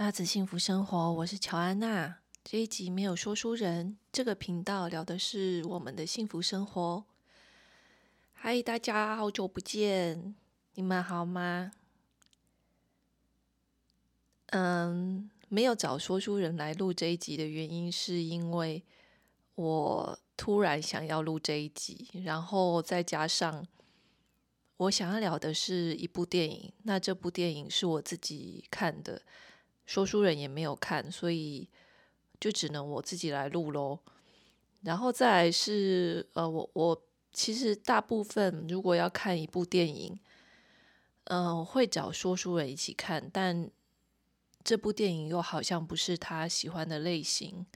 娜子幸福生活，我是乔安娜。这一集没有说书人，这个频道聊的是我们的幸福生活。嗨，大家好久不见，你们好吗？嗯，没有找说书人来录这一集的原因，是因为我突然想要录这一集，然后再加上我想要聊的是一部电影，那这部电影是我自己看的。说书人也没有看，所以就只能我自己来录喽。然后再来是，呃，我我其实大部分如果要看一部电影，嗯、呃，会找说书人一起看，但这部电影又好像不是他喜欢的类型，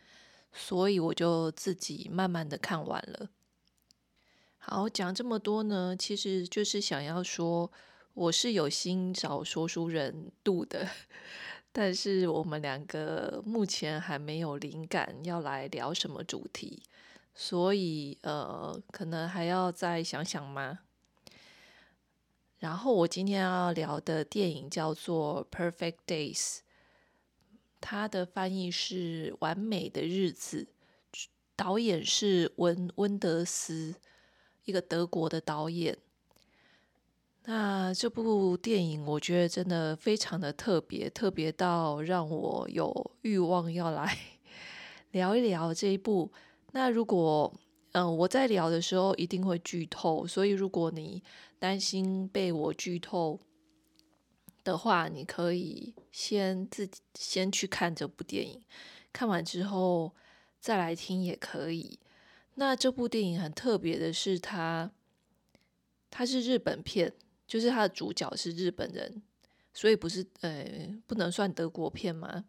所以我就自己慢慢的看完了。好，讲这么多呢，其实就是想要说，我是有心找说书人度的。但是我们两个目前还没有灵感要来聊什么主题，所以呃，可能还要再想想吗？然后我今天要聊的电影叫做《Perfect Days》，它的翻译是《完美的日子》，导演是温温德斯，一个德国的导演。那这部电影我觉得真的非常的特别，特别到让我有欲望要来 聊一聊这一部。那如果嗯、我在聊的时候一定会剧透，所以如果你担心被我剧透的话，你可以先自己先去看这部电影，看完之后再来听也可以。那这部电影很特别的是它，它是日本片。就是他的主角是日本人，所以不是呃不能算德国片吗，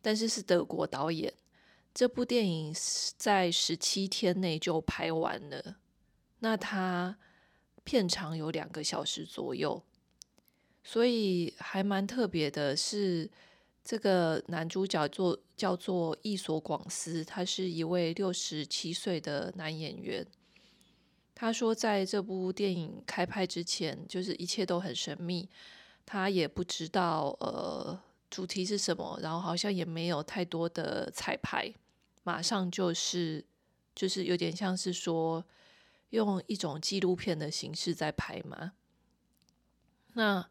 但是是德国导演。这部电影在十七天内就拍完了，那他片长有两个小时左右，所以还蛮特别的是，这个男主角做叫做役所广司，他是一位六十七岁的男演员。他说，在这部电影开拍之前，就是一切都很神秘，他也不知道呃主题是什么，然后好像也没有太多的彩排，马上就是就是有点像是说用一种纪录片的形式在拍嘛。那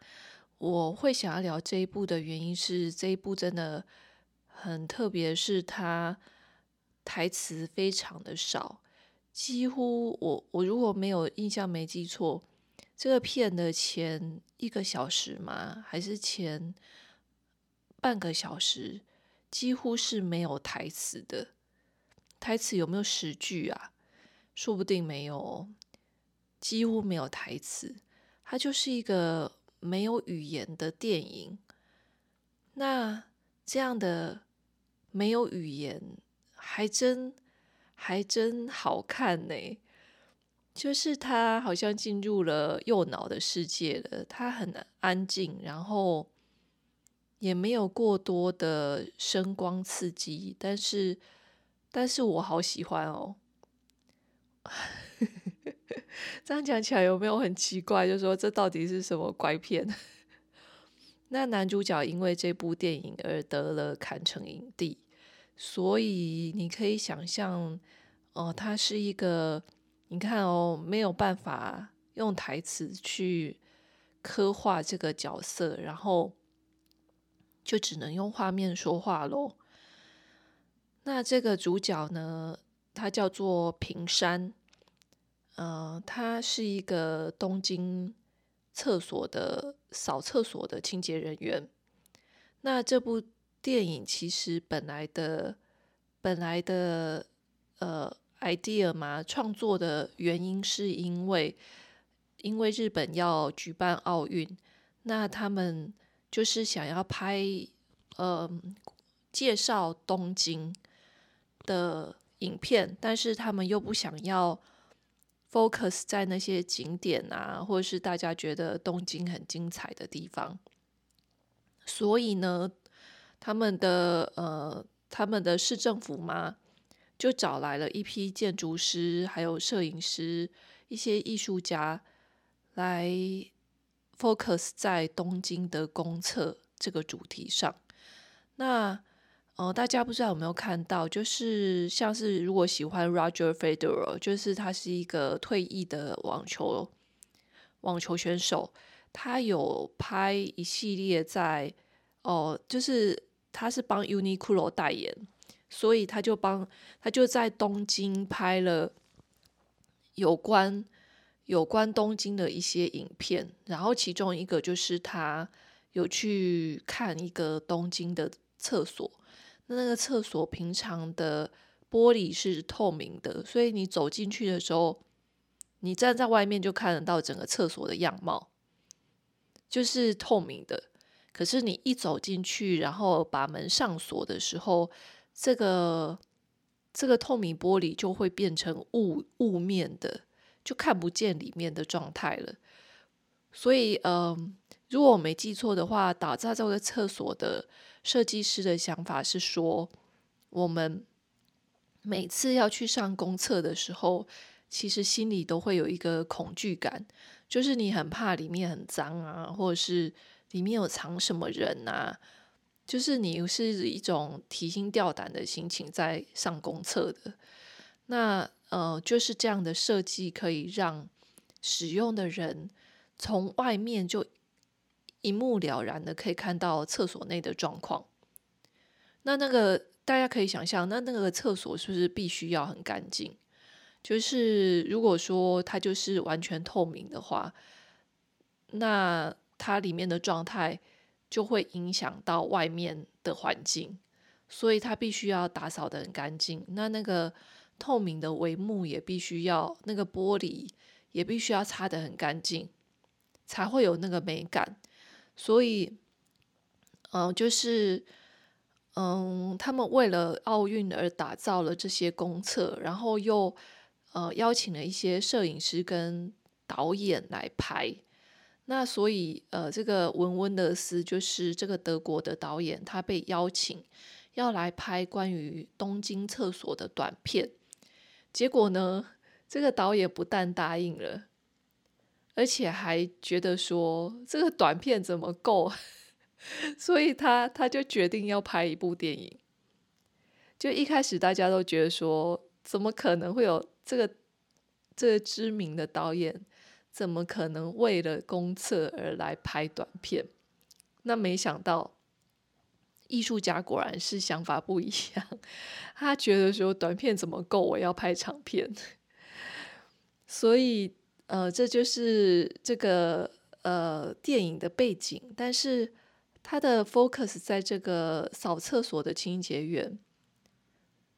我会想要聊这一部的原因是，这一部真的很特别，是他台词非常的少。几乎我我如果没有印象没记错，这个片的前一个小时嘛，还是前半个小时，几乎是没有台词的。台词有没有十句啊？说不定没有，几乎没有台词。它就是一个没有语言的电影。那这样的没有语言，还真。还真好看呢，就是他好像进入了右脑的世界了。他很安静，然后也没有过多的声光刺激，但是，但是我好喜欢哦。这样讲起来有没有很奇怪？就说这到底是什么怪片？那男主角因为这部电影而得了坎城影帝。所以你可以想象，哦，他是一个，你看哦，没有办法用台词去刻画这个角色，然后就只能用画面说话喽。那这个主角呢，他叫做平山，呃，他是一个东京厕所的扫厕所的清洁人员。那这部。电影其实本来的本来的呃 idea 嘛，创作的原因是因为因为日本要举办奥运，那他们就是想要拍呃介绍东京的影片，但是他们又不想要 focus 在那些景点啊，或者是大家觉得东京很精彩的地方，所以呢。他们的呃，他们的市政府嘛，就找来了一批建筑师，还有摄影师，一些艺术家来 focus 在东京的公厕这个主题上。那呃，大家不知道有没有看到，就是像是如果喜欢 Roger Federer，就是他是一个退役的网球网球选手，他有拍一系列在哦、就是他是帮 Uniqlo 代言，所以他就帮他就在东京拍了有关有关东京的一些影片，然后其中一个就是他有去看一个东京的厕所。那那个厕所平常的玻璃是透明的，所以你走进去的时候，你站在外面就看得到整个厕所的样貌，就是透明的。可是你一走进去，然后把门上锁的时候，这个这个透明玻璃就会变成雾雾面的，就看不见里面的状态了。所以，嗯、呃，如果我没记错的话，打造这个厕所的。设计师的想法是说，我们每次要去上公厕的时候，其实心里都会有一个恐惧感，就是你很怕里面很脏啊，或者是里面有藏什么人啊，就是你是一种提心吊胆的心情在上公厕的。那呃，就是这样的设计可以让使用的人从外面就。一目了然的可以看到厕所内的状况。那那个大家可以想象，那那个厕所是不是必须要很干净？就是如果说它就是完全透明的话，那它里面的状态就会影响到外面的环境，所以它必须要打扫得很干净。那那个透明的帷幕也必须要，那个玻璃也必须要擦得很干净，才会有那个美感。所以，嗯、就是，嗯，他们为了奥运而打造了这些公厕，然后又呃邀请了一些摄影师跟导演来拍。那所以，呃，这个文温德斯就是这个德国的导演，他被邀请要来拍关于东京厕所的短片。结果呢，这个导演不但答应了。而且还觉得说这个短片怎么够，所以他他就决定要拍一部电影。就一开始大家都觉得说，怎么可能会有这个这个知名的导演，怎么可能为了公厕而来拍短片？那没想到，艺术家果然是想法不一样，他觉得说短片怎么够，我要拍长片，所以。呃，这就是这个呃电影的背景，但是它的 focus 在这个扫厕所的清洁员。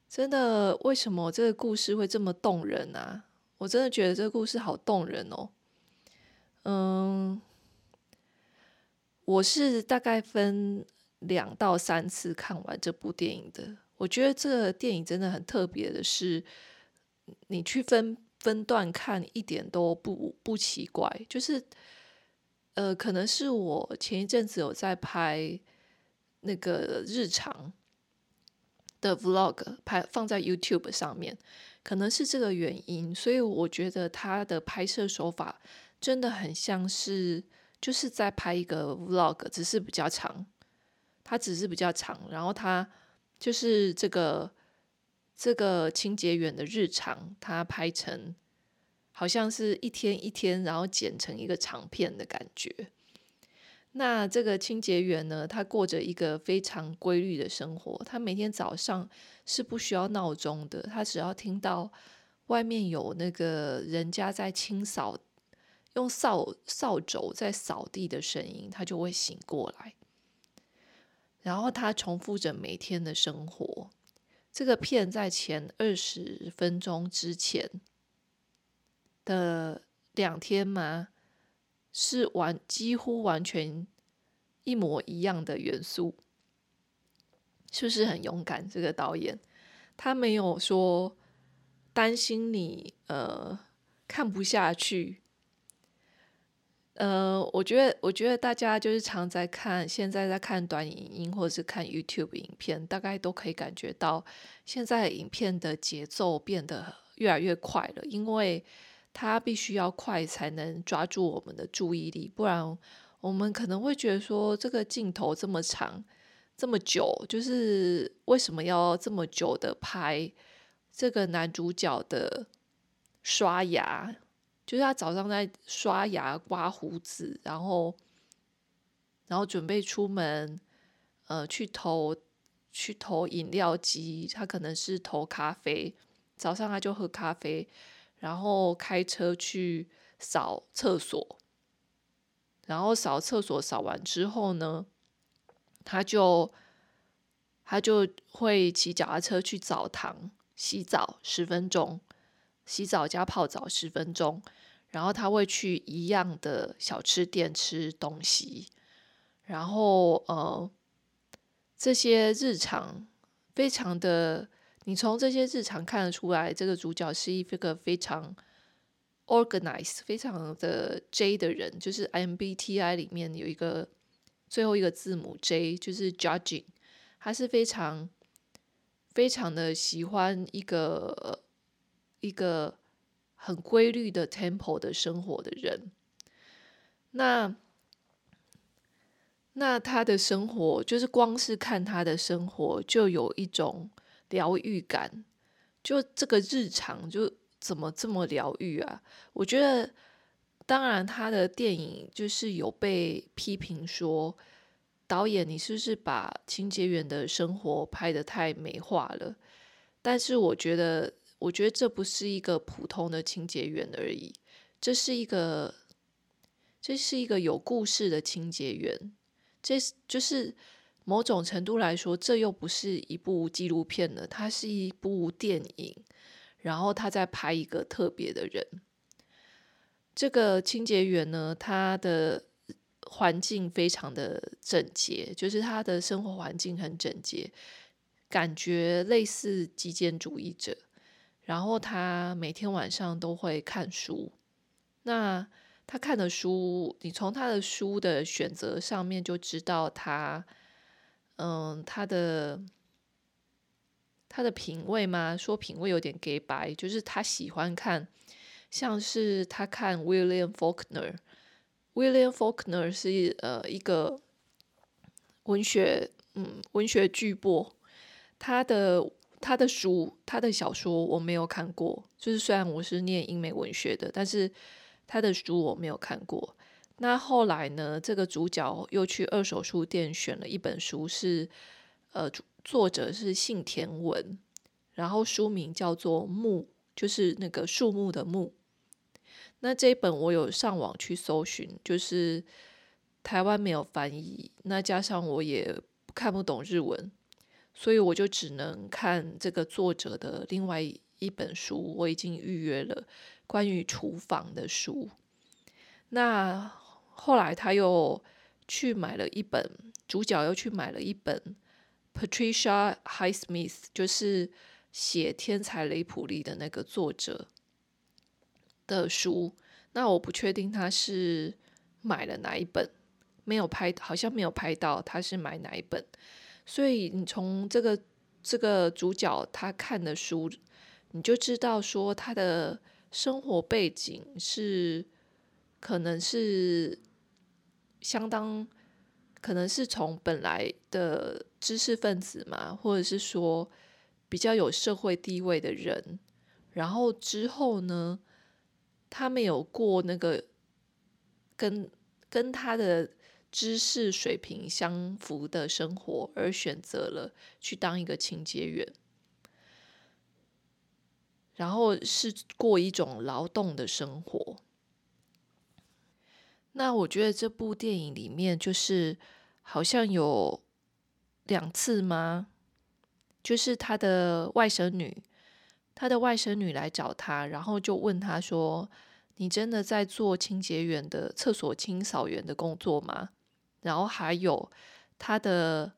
真的，为什么这个故事会这么动人啊？我真的觉得这个故事好动人哦。嗯，我是大概分两到三次看完这部电影的。我觉得这个电影真的很特别的是，你去分。分段看一点都不不奇怪，就是，呃，可能是我前一阵子有在拍那个日常的 vlog，拍放在 YouTube 上面，可能是这个原因，所以我觉得他的拍摄手法真的很像是就是在拍一个 vlog，只是比较长，它只是比较长，然后它就是这个。这个清洁员的日常，他拍成好像是一天一天，然后剪成一个长片的感觉。那这个清洁员呢，他过着一个非常规律的生活。他每天早上是不需要闹钟的，他只要听到外面有那个人家在清扫，用扫扫帚在扫地的声音，他就会醒过来。然后他重复着每天的生活。这个片在前二十分钟之前的两天嘛，是完几乎完全一模一样的元素，是不是很勇敢？这个导演他没有说担心你呃看不下去。呃，我觉得，我觉得大家就是常在看，现在在看短影音或者是看 YouTube 影片，大概都可以感觉到，现在影片的节奏变得越来越快了，因为它必须要快才能抓住我们的注意力，不然我们可能会觉得说，这个镜头这么长，这么久，就是为什么要这么久的拍这个男主角的刷牙？就是他早上在刷牙、刮胡子，然后，然后准备出门，呃，去投去投饮料机，他可能是投咖啡。早上他就喝咖啡，然后开车去扫厕所，然后扫厕所扫完之后呢，他就他就会骑脚踏车去澡堂洗澡十分钟，洗澡加泡澡十分钟。然后他会去一样的小吃店吃东西，然后呃，这些日常非常的，你从这些日常看得出来，这个主角是一个非常 organized、非常的 J 的人，就是 MBTI 里面有一个最后一个字母 J，就是 Judging，他是非常非常的喜欢一个一个。很规律的 tempo 的生活的人，那那他的生活就是光是看他的生活就有一种疗愈感，就这个日常就怎么这么疗愈啊？我觉得，当然他的电影就是有被批评说，导演你是不是把清洁员的生活拍得太美化了？但是我觉得。我觉得这不是一个普通的清洁员而已，这是一个，这是一个有故事的清洁员。这就是某种程度来说，这又不是一部纪录片了，它是一部电影。然后他在拍一个特别的人。这个清洁员呢，他的环境非常的整洁，就是他的生活环境很整洁，感觉类似极简主义者。然后他每天晚上都会看书。那他看的书，你从他的书的选择上面就知道他，嗯，他的他的品味嘛，说品味有点假掰，就是他喜欢看，像是他看 William Faulkner。William Faulkner 是呃一个文学，嗯，文学巨擘，他的。他的书，他的小说我没有看过。就是虽然我是念英美文学的，但是他的书我没有看过。那后来呢，这个主角又去二手书店选了一本书是，呃，作者是幸田文，然后书名叫做《木》，就是那个树木的木。那这一本我有上网去搜寻，就是台湾没有翻译，那加上我也看不懂日文。所以我就只能看这个作者的另外一本书，我已经预约了关于厨房的书。那后来他又去买了一本，主角又去买了一本 Patricia Highsmith，就是写《天才雷普利》的那个作者的书。那我不确定他是买了哪一本，没有拍，好像没有拍到他是买哪一本。所以你从这个这个主角他看的书，你就知道说他的生活背景是可能是相当，可能是从本来的知识分子嘛，或者是说比较有社会地位的人，然后之后呢，他没有过那个跟跟他的。知识水平相符的生活，而选择了去当一个清洁员，然后是过一种劳动的生活。那我觉得这部电影里面，就是好像有两次吗？就是他的外甥女，他的外甥女来找他，然后就问他说：“你真的在做清洁员的厕所清扫员的工作吗？”然后还有他的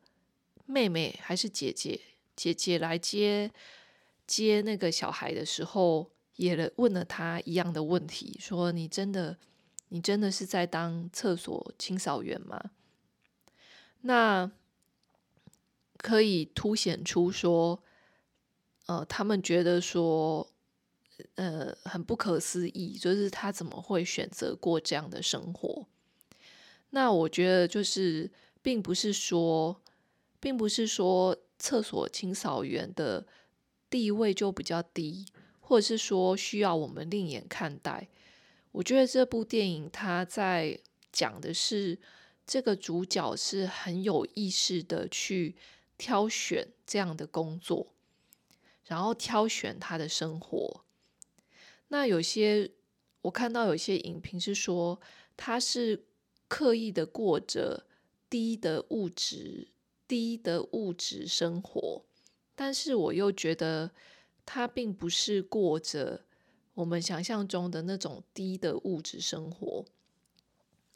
妹妹还是姐姐，姐姐来接接那个小孩的时候，也问了他一样的问题，说：“你真的，你真的是在当厕所清扫员吗？”那可以凸显出说，呃，他们觉得说，呃，很不可思议，就是他怎么会选择过这样的生活？那我觉得就是，并不是说并不是说厕所清扫员的地位就比较低，或者是说需要我们另眼看待。我觉得这部电影它在讲的是这个主角是很有意识的去挑选这样的工作，然后挑选他的生活。那有些我看到有些影评是说他是刻意的过着低的物质、低的物质生活，但是我又觉得他并不是过着。我们想象中的那种低的物质生活，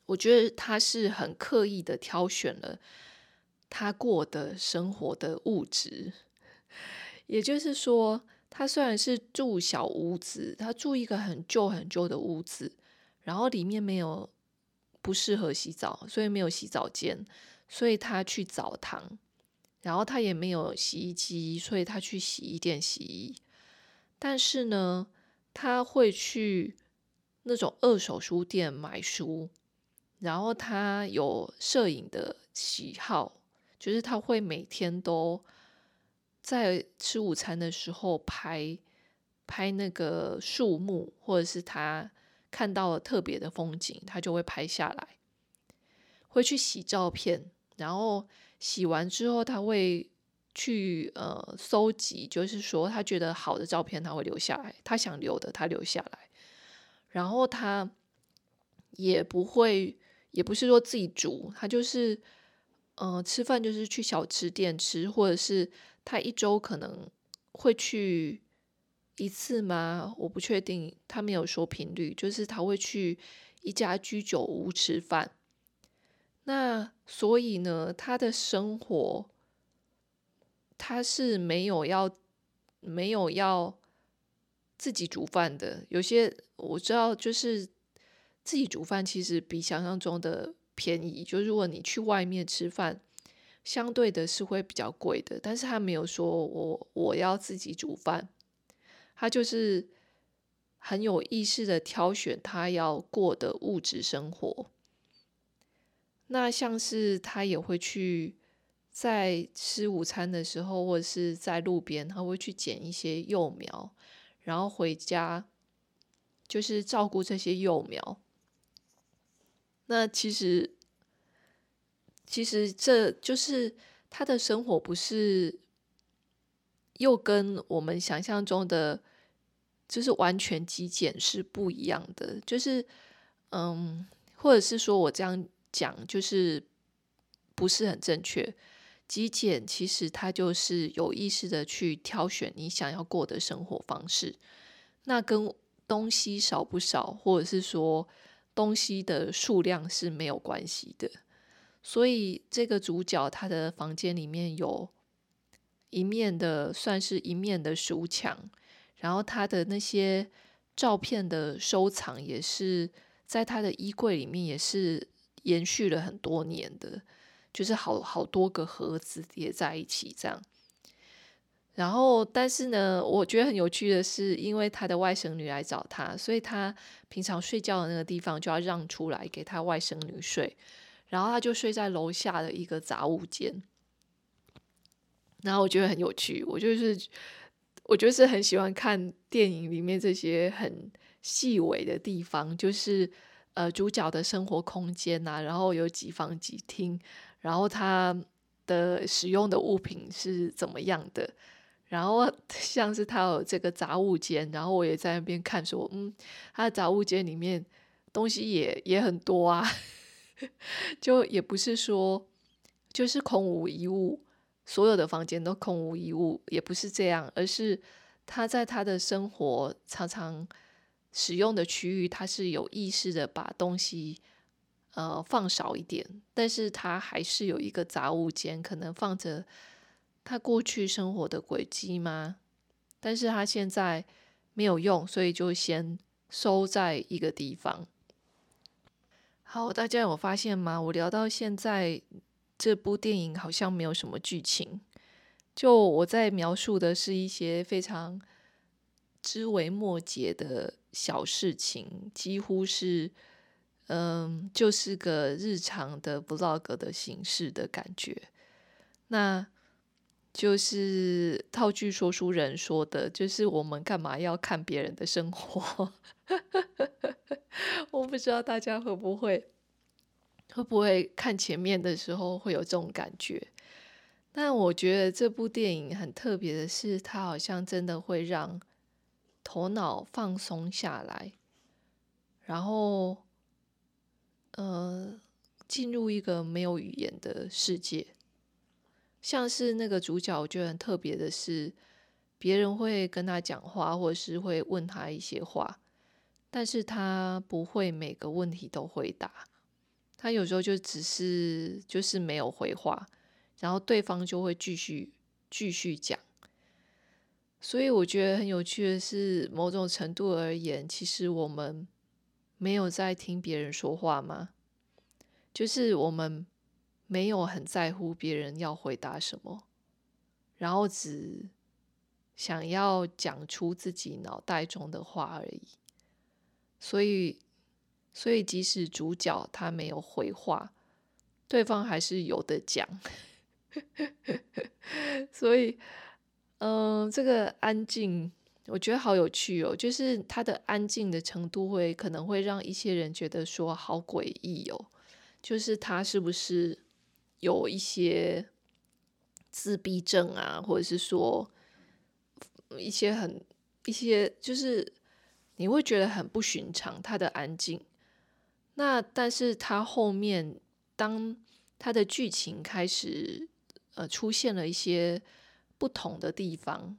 我觉得他是很刻意的挑选了他过的生活的物质。也就是说，他虽然是住小屋子，他住一个很旧很旧的屋子，然后里面没有不适合洗澡，所以没有洗澡间，所以他去澡堂，然后他也没有洗衣机，所以他去洗衣店洗衣。但是呢，他会去那种二手书店买书，然后他有摄影的喜好，就是他会每天都在吃午餐的时候拍拍那个树木，或者是他看到了特别的风景，他就会拍下来。会去洗照片，然后洗完之后他会。去呃搜集，就是说他觉得好的照片他会留下来，他想留的他留下来，然后他也不会，也不是说自己煮，他就是呃吃饭就是去小吃店吃，或者是他一周可能会去一次吗？我不确定，他没有说频率，就是他会去一家居酒屋吃饭。那所以呢，他的生活。他是没有要没有要自己煮饭的。有些我知道，就是自己煮饭其实比想象中的便宜。就如果你去外面吃饭，相对的是会比较贵的。但是他没有说我我要自己煮饭，他就是很有意识的挑选他要过的物质生活。那像是他也会去。在吃午餐的时候，或者是在路边，他会去捡一些幼苗，然后回家就是照顾这些幼苗。那其实，其实这就是他的生活，不是又跟我们想象中的就是完全极简是不一样的。就是，嗯，或者是说我这样讲，就是不是很正确。极简其实它就是有意识的去挑选你想要过的生活方式，那跟东西少不少，或者是说东西的数量是没有关系的。所以这个主角他的房间里面有一面的，算是一面的书墙，然后他的那些照片的收藏也是在他的衣柜里面，也是延续了很多年的。就是好好多个盒子叠在一起这样，然后但是呢，我觉得很有趣的是，因为他的外甥女来找他，所以他平常睡觉的那个地方就要让出来给他外甥女睡，然后他就睡在楼下的一个杂物间。然后我觉得很有趣，我就是我就是很喜欢看电影里面这些很细微的地方，就是呃主角的生活空间呐、然后有几房几厅。然后他的使用的物品是怎么样的？然后 像是他有这个杂物间，然后我也在那边看说，嗯，他的杂物间里面东西也也很多啊，就也不是说就是空无一物，所有的房间都空无一物，也不是这样，而是他在他的生活常常使用的区域，他是有意识的把东西。呃，放少一点，但是他还是有一个杂物间，可能放着他过去生活的轨迹吗？但是他现在没有用，所以就先收在一个地方。好，大家有发现吗？我聊到现在，这部电影好像没有什么剧情，就我在描述的是一些非常枝微末节的小事情，几乎是。嗯，就是个日常的 vlog 的形式的感觉。那就是套句说书人说的，就是我们干嘛要看别人的生活？我不知道大家会不会会不会看前面的时候会有这种感觉。但我觉得这部电影很特别的是，它好像真的会让头脑放松下来，然后，呃，进入一个没有语言的世界。像是那个主角，我觉得很特别的是，别人会跟他讲话，或是会问他一些话，但是他不会每个问题都回答，他有时候就只是就是没有回话。然后对方就会继续继续讲，所以我觉得很有趣的是，某种程度而言，其实我们没有在听别人说话吗？就是我们没有很在乎别人要回答什么，然后只想要讲出自己脑袋中的话而已。所以，所以即使主角他没有回话，对方还是有的讲。所以，嗯、这个安静，我觉得好有趣哦。就是他的安静的程度，会可能会让一些人觉得说好诡异哦。就是他是不是有一些自闭症啊，或者是说一些很一些，就是你会觉得很不寻常，他的安静。那但是他后面，当他的剧情开始。呃，出现了一些不同的地方，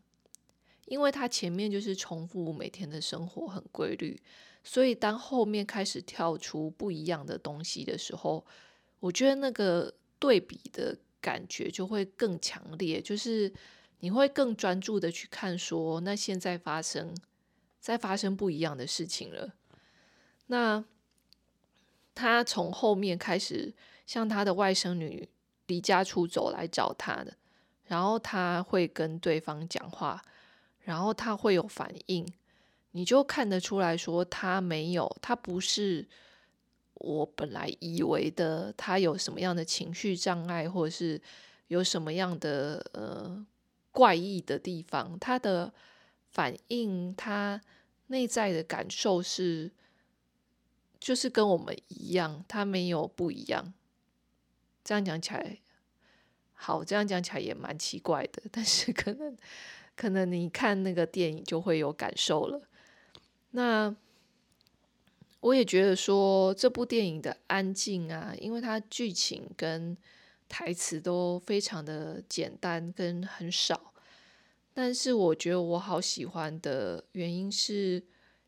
因为他前面就是重复每天的生活很规律，所以当后面开始跳出不一样的东西的时候，我觉得那个对比的感觉就会更强烈，就是你会更专注的去看说，那现在发生在发生不一样的事情了。那他从后面开始，像他的外甥女。离家出走来找他的，然后他会跟对方讲话，然后他会有反应，你就看得出来说他没有，他不是我本来以为的，他有什么样的情绪障碍，或者是有什么样的呃怪异的地方，他的反应，他内在的感受是，就是跟我们一样，他没有不一样。这样讲起来，好，这样讲起来也蛮奇怪的，但是可能，可能你看那个电影就会有感受了。那我也觉得说这部电影的安静啊，因为它剧情跟台词都非常的简单跟很少，但是我觉得我好喜欢的原因是，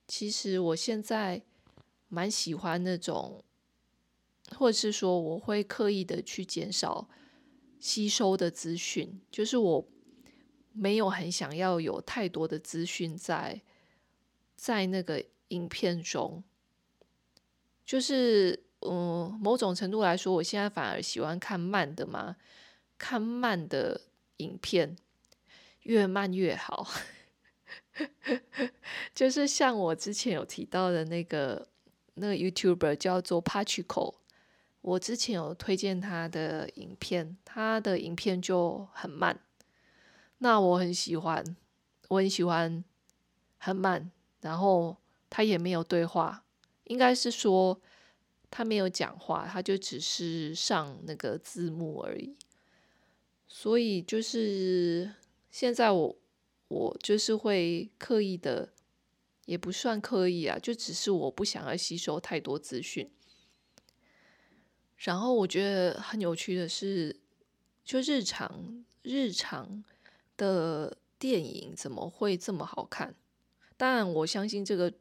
其实我现在蛮喜欢那种。或者是说，我会刻意的去减少吸收的资讯，就是我没有很想要有太多的资讯在在那个影片中。就是，嗯，某种程度来说，我现在反而喜欢看慢的嘛，看慢的影片，越慢越好。就是像我之前有提到的那个那个 YouTuber 叫做 Pachico。我之前有推荐他的影片，他的影片就很慢，那我很喜欢，我很喜欢很慢，然后他也没有对话，应该是说他没有讲话，他就只是上那个字幕而已。所以就是现在我我就是会刻意的，也不算刻意啊，就只是我不想要吸收太多资讯。然后我觉得很有趣的是，就日常日常的电影怎么会这么好看？当然，我相信这个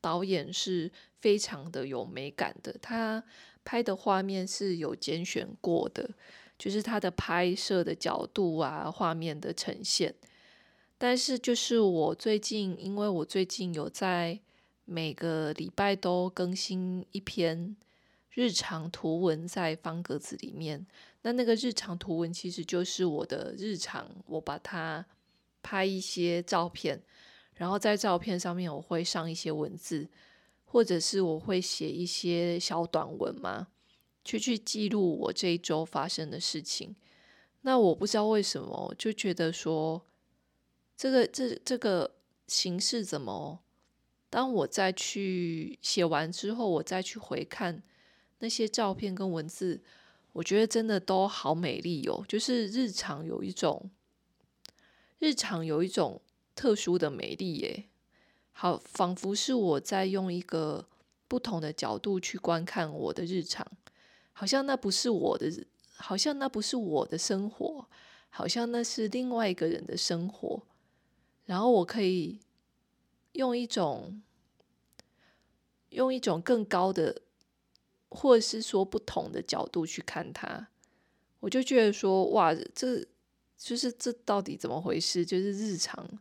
导演是非常的有美感的，他拍的画面是有拣选过的，就是他的拍摄的角度啊，画面的呈现。但是，就是我最近，因为我最近有在每个礼拜都更新一篇。日常图文在方格子里面，那那个日常图文其实就是我的日常，我把它拍一些照片，然后在照片上面我会上一些文字，或者是我会写一些小短文嘛，去去记录我这一周发生的事情。那我不知道为什么，就觉得说，这个这这个形式怎么？当我再去写完之后，我再去回看那些照片跟文字，我觉得真的都好美丽哦。就是日常有一种，日常有一种特殊的美丽耶，好，仿佛是我在用一个不同的角度去观看我的日常，好像那不是我的。好像那不是我的生活，好像那是另外一个人的生活，然后我可以用一种用一种更高的，或者是说不同的角度去看它，我就觉得说，哇，这就是这到底怎么回事？就是日常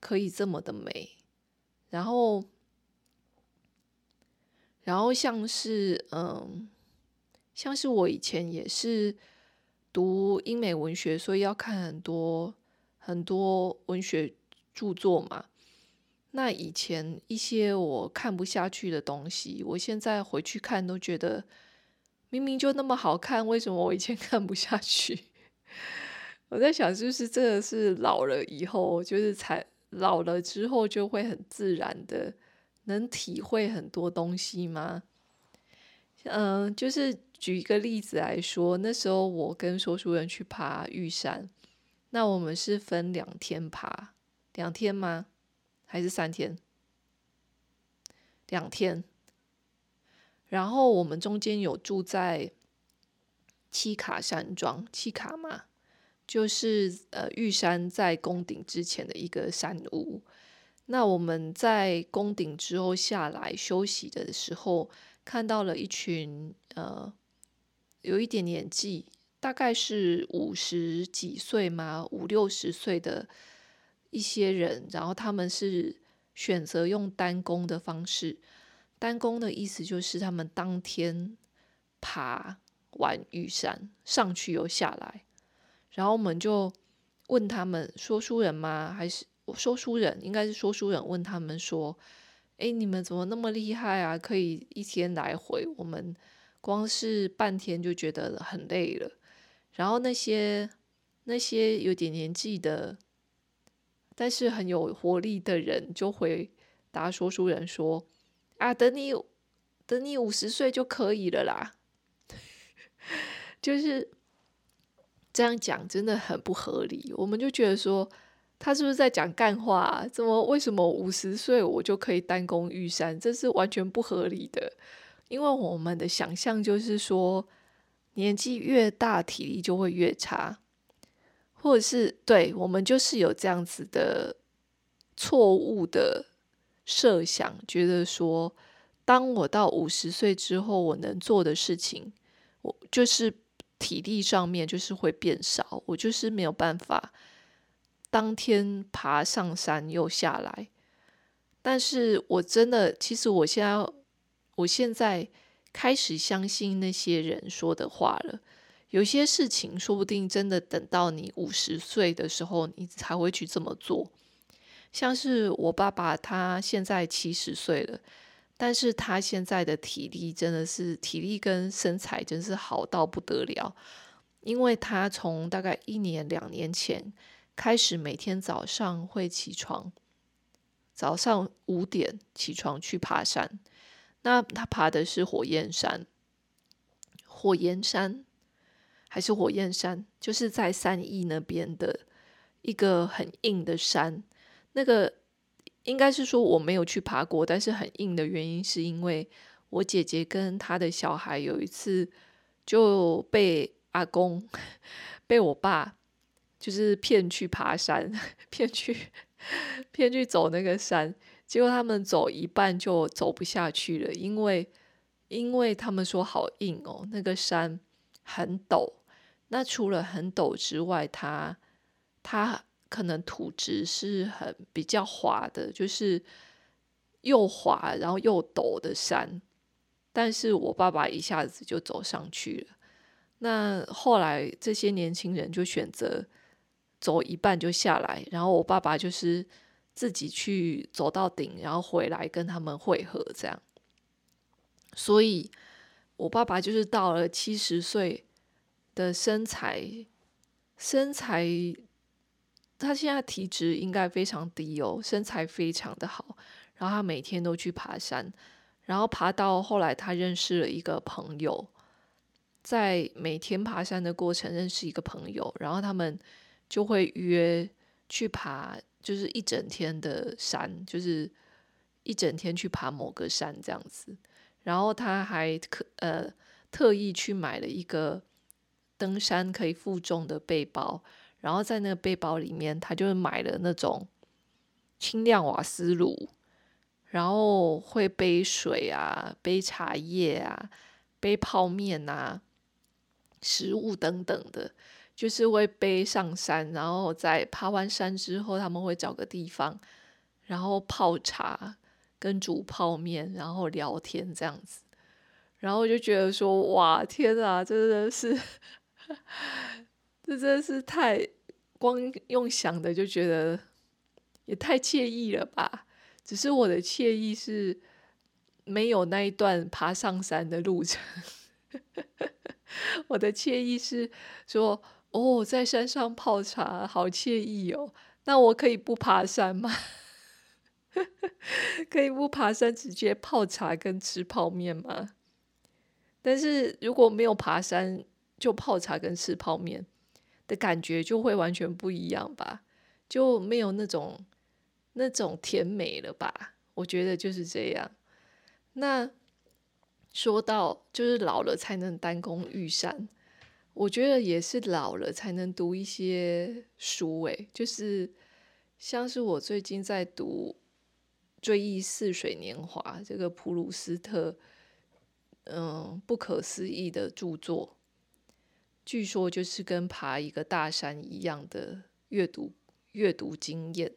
可以这么的美，然后，然后像是嗯。像是我以前也是读英美文学，所以要看很多很多文学著作嘛。那以前一些我看不下去的东西，我现在回去看都觉得明明就那么好看，为什么我以前 看不下去？我在想，是不是这个是老了以后，就是才老了之后就会很自然的能体会很多东西吗？嗯，就是举一个例子来说，那时候我跟说书人去爬玉山，那我们是分两天爬，两天吗？还是三天？两天。然后我们中间有住在七卡山庄，七卡嘛，就是呃玉山在宫顶之前的一个山屋。那我们在宫顶之后下来休息的时候。看到了一群呃，有一点年纪，大概是五十几岁嘛，五六十岁的一些人，然后他们是选择用单攻的方式。单攻的意思就是他们当天爬完玉山上去又下来，然后我们就问他们说书人吗？还是说书人？应该是说书人问他们说。哎，你们怎么那么厉害啊？可以一天来回，我们光是半天就觉得很累了。然后那些那些有点年纪的，但是很有活力的人，就回答说书人说：“啊，等你等你五十岁就可以了啦。”就是这样讲，真的很不合理。我们就觉得说。他是不是在讲干话啊？怎么为什么五十岁我就可以单攻玉山？这是完全不合理的。因为我们的想象就是说，年纪越大，体力就会越差，或者是对我们就是有这样子的错误的设想，觉得说，当我到五十岁之后，我能做的事情，我就是体力上面就是会变少，我就是没有办法。当天爬上山又下来，但是我真的，其实我现在，我现在开始相信那些人说的话了。有些事情，说不定真的等到你五十岁的时候，你才会去这么做。像是我爸爸，他现在七十岁了，但是他现在的体力真的是体力跟身材真是好到不得了，因为他从大概一年两年前。开始每天早上会起床，早上五点起床去爬山。那他爬的是火焰山，火焰山还是火焰山？就是在三义那边的一个很硬的山。那个应该是说我没有去爬过，但是很硬的原因是因为我姐姐跟她的小孩有一次就被阿公 被我爸。就是骗去爬山，骗去 骗去走那个山，结果他们走一半就走不下去了，因为因为他们说好硬哦，那个山很陡。那除了很陡之外，它它可能土质是很比较滑的，就是又滑然后又陡的山。但是我爸爸一下子就走上去了。那后来这些年轻人就选择。走一半就下来，然后我爸爸就是自己去走到顶，然后回来跟他们会合，这样。所以，我爸爸就是到了七十岁的身材，身材，他现在体脂应该非常低哦，身材非常的好。然后他每天都去爬山，然后爬到后来，他认识了一个朋友，在每天爬山的过程认识一个朋友，然后他们就会约去爬，就是一整天的山，就是一整天去爬某个山这样子。然后他还可呃特意去买了一个登山可以负重的背包，然后在那个背包里面，他就买了那种轻量瓦斯炉。然后会背水啊，背茶叶啊，背泡面啊，食物等等的，就是会背上山。然后在爬完山之后，他们会找个地方，然后泡茶跟煮泡面，然后聊天这样子。然后我就觉得说，哇，天啊，真的是，这真的是太，光用想的就觉得也太惬意了吧。只是我的惬意是没有那一段爬上山的路程，我的惬意是说，哦，在山上泡茶好惬意哦。那我可以不爬山吗？可以不爬山，直接泡茶跟吃泡面吗？但是如果没有爬山，就泡茶跟吃泡面的感觉就会完全不一样吧？就没有那种。那种甜美了吧？我觉得就是这样。那说到就是老了才能单攻玉山，我觉得也是老了才能读一些书。诶，就是像是我最近在读《追忆似水年华》这个普鲁斯特，嗯，不可思议的著作，据说就是跟爬一个大山一样的阅读阅读经验。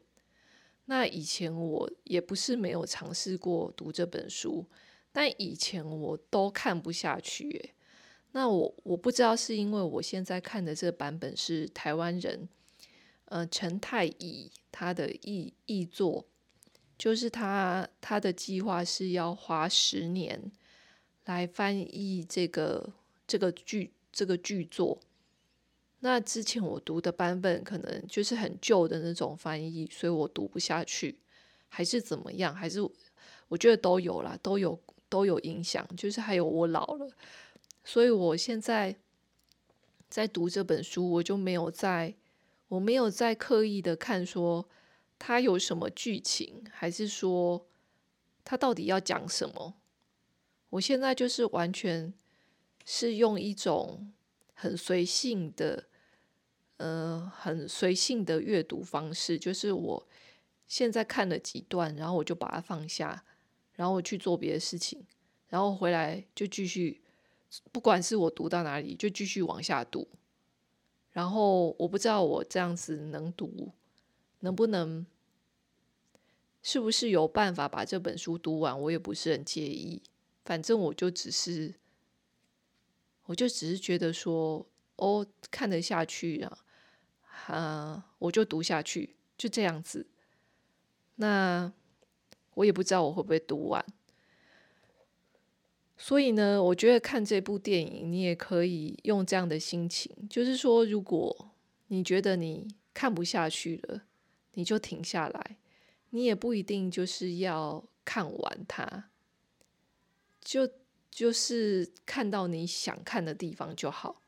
那以前我也不是没有尝试过读这本书，但以前我都看不下去。耶，那我我不知道是因为我现在看的这个版本是台湾人，呃，陈太乙他的译译作，就是他他的计划是要花十年来翻译这个这个剧这个剧作。那之前我读的版本可能就是很旧的那种翻译，所以我读不下去，还是怎么样？还是我觉得都有啦，都有都有影响。就是还有我老了，所以我现在在读这本书，我就没有在，我没有在刻意的看说它有什么剧情，还是说它到底要讲什么。我现在就是完全是用一种很随性的。呃，很随性的阅读方式，就是我现在看了几段，然后我就把它放下，然后我去做别的事情，然后回来就继续，不管是我读到哪里，就继续往下读。然后我不知道我这样子能读，能不能，是不是有办法把这本书读完，我也不是很介意。反正我就只是，我就只是觉得说，哦，看得下去啊。啊，我就读下去，就这样子。那我也不知道我会不会读完。所以呢，我觉得看这部电影，你也可以用这样的心情，就是说，如果你觉得你看不下去了，你就停下来。你也不一定就是要看完它，就就是看到你想看的地方就好。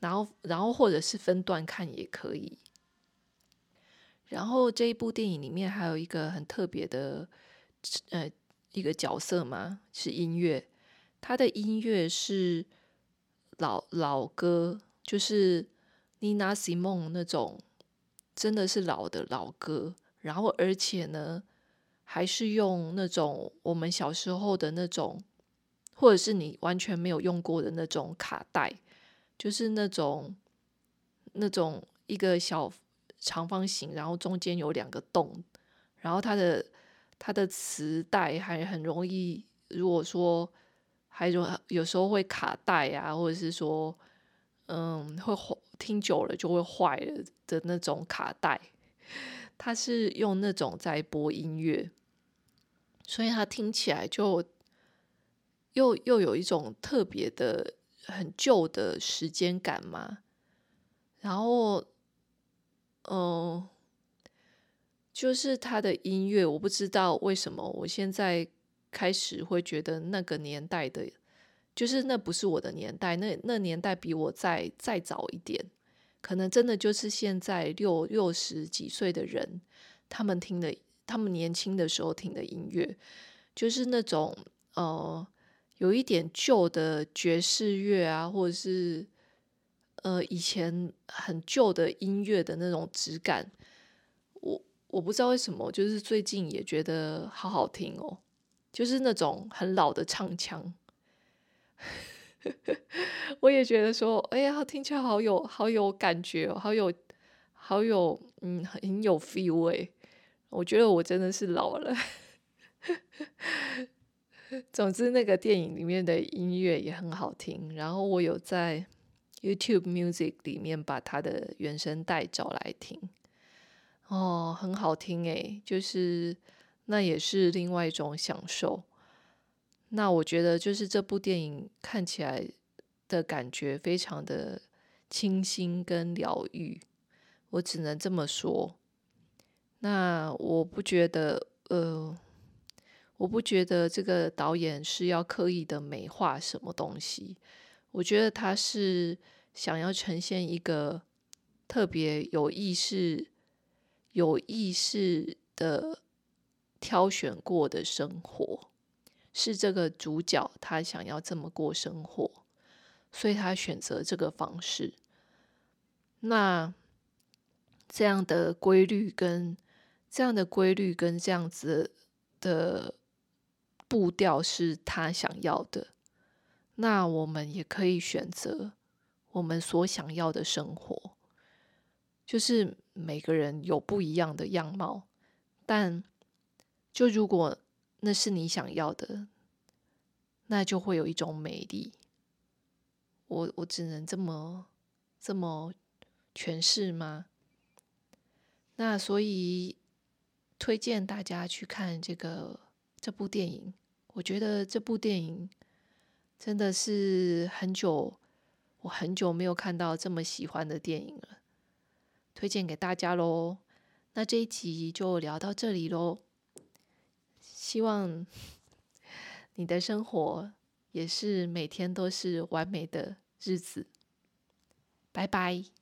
然后，然后或者是分段看也可以。然后这一部电影里面还有一个很特别的，呃，一个角色嘛，是音乐。他的音乐是老老歌，就是 Nina Simone 那种，真的是老的老歌。然后而且呢，还是用那种我们小时候的那种，或者是你完全没有用过的那种卡带。就是那种那种一个小长方形，然后中间有两个洞，然后它的它的磁带还很容易，如果说还有有时候会卡带啊，或者是说嗯会听久了就会坏了的那种卡带，它是用那种在播音乐，所以它听起来就又又有一种特别的。很旧的时间感嘛，然后，嗯、就是他的音乐，我不知道为什么我现在开始会觉得那个年代的，就是那不是我的年代，那那年代比我再再早一点，可能真的就是现在六六十几岁的人，他们听的，他们年轻的时候听的音乐，就是那种呃，有一点旧的爵士乐啊，或者是。呃，以前很旧的音乐的那种质感，我我不知道为什么，就是最近也觉得好好听哦，就是那种很老的唱腔，我也觉得说，哎呀，听起来好有好有感觉哦，好有好有嗯，很有 feel 哎，我觉得我真的是老了。总之，那个电影里面的音乐也很好听，然后我有在。YouTube Music 里面把它的原声带找来听，哦，很好听诶，就是那也是另外一种享受。那我觉得就是这部电影看起来的感觉非常的清新跟疗愈，我只能这么说。那我不觉得，呃，我不觉得这个导演是要刻意的美化什么东西。我觉得他是想要呈现一个特别有意识、有意识的挑选过的生活，是这个主角他想要这么过生活，所以他选择这个方式。那这样的规律跟这样的规律跟这样子的步调是他想要的。那我们也可以选择我们所想要的生活，就是每个人有不一样的样貌，但就如果那是你想要的，那就会有一种美丽。我我只能这么这么诠释吗？那所以推荐大家去看这个这部电影。我觉得这部电影。真的是很久，我很久没有看到这么喜欢的电影了，推荐给大家喽。那这一集就聊到这里喽，希望 你的生活也是每天都是完美的日子。拜拜。